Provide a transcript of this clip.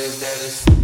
is, that is.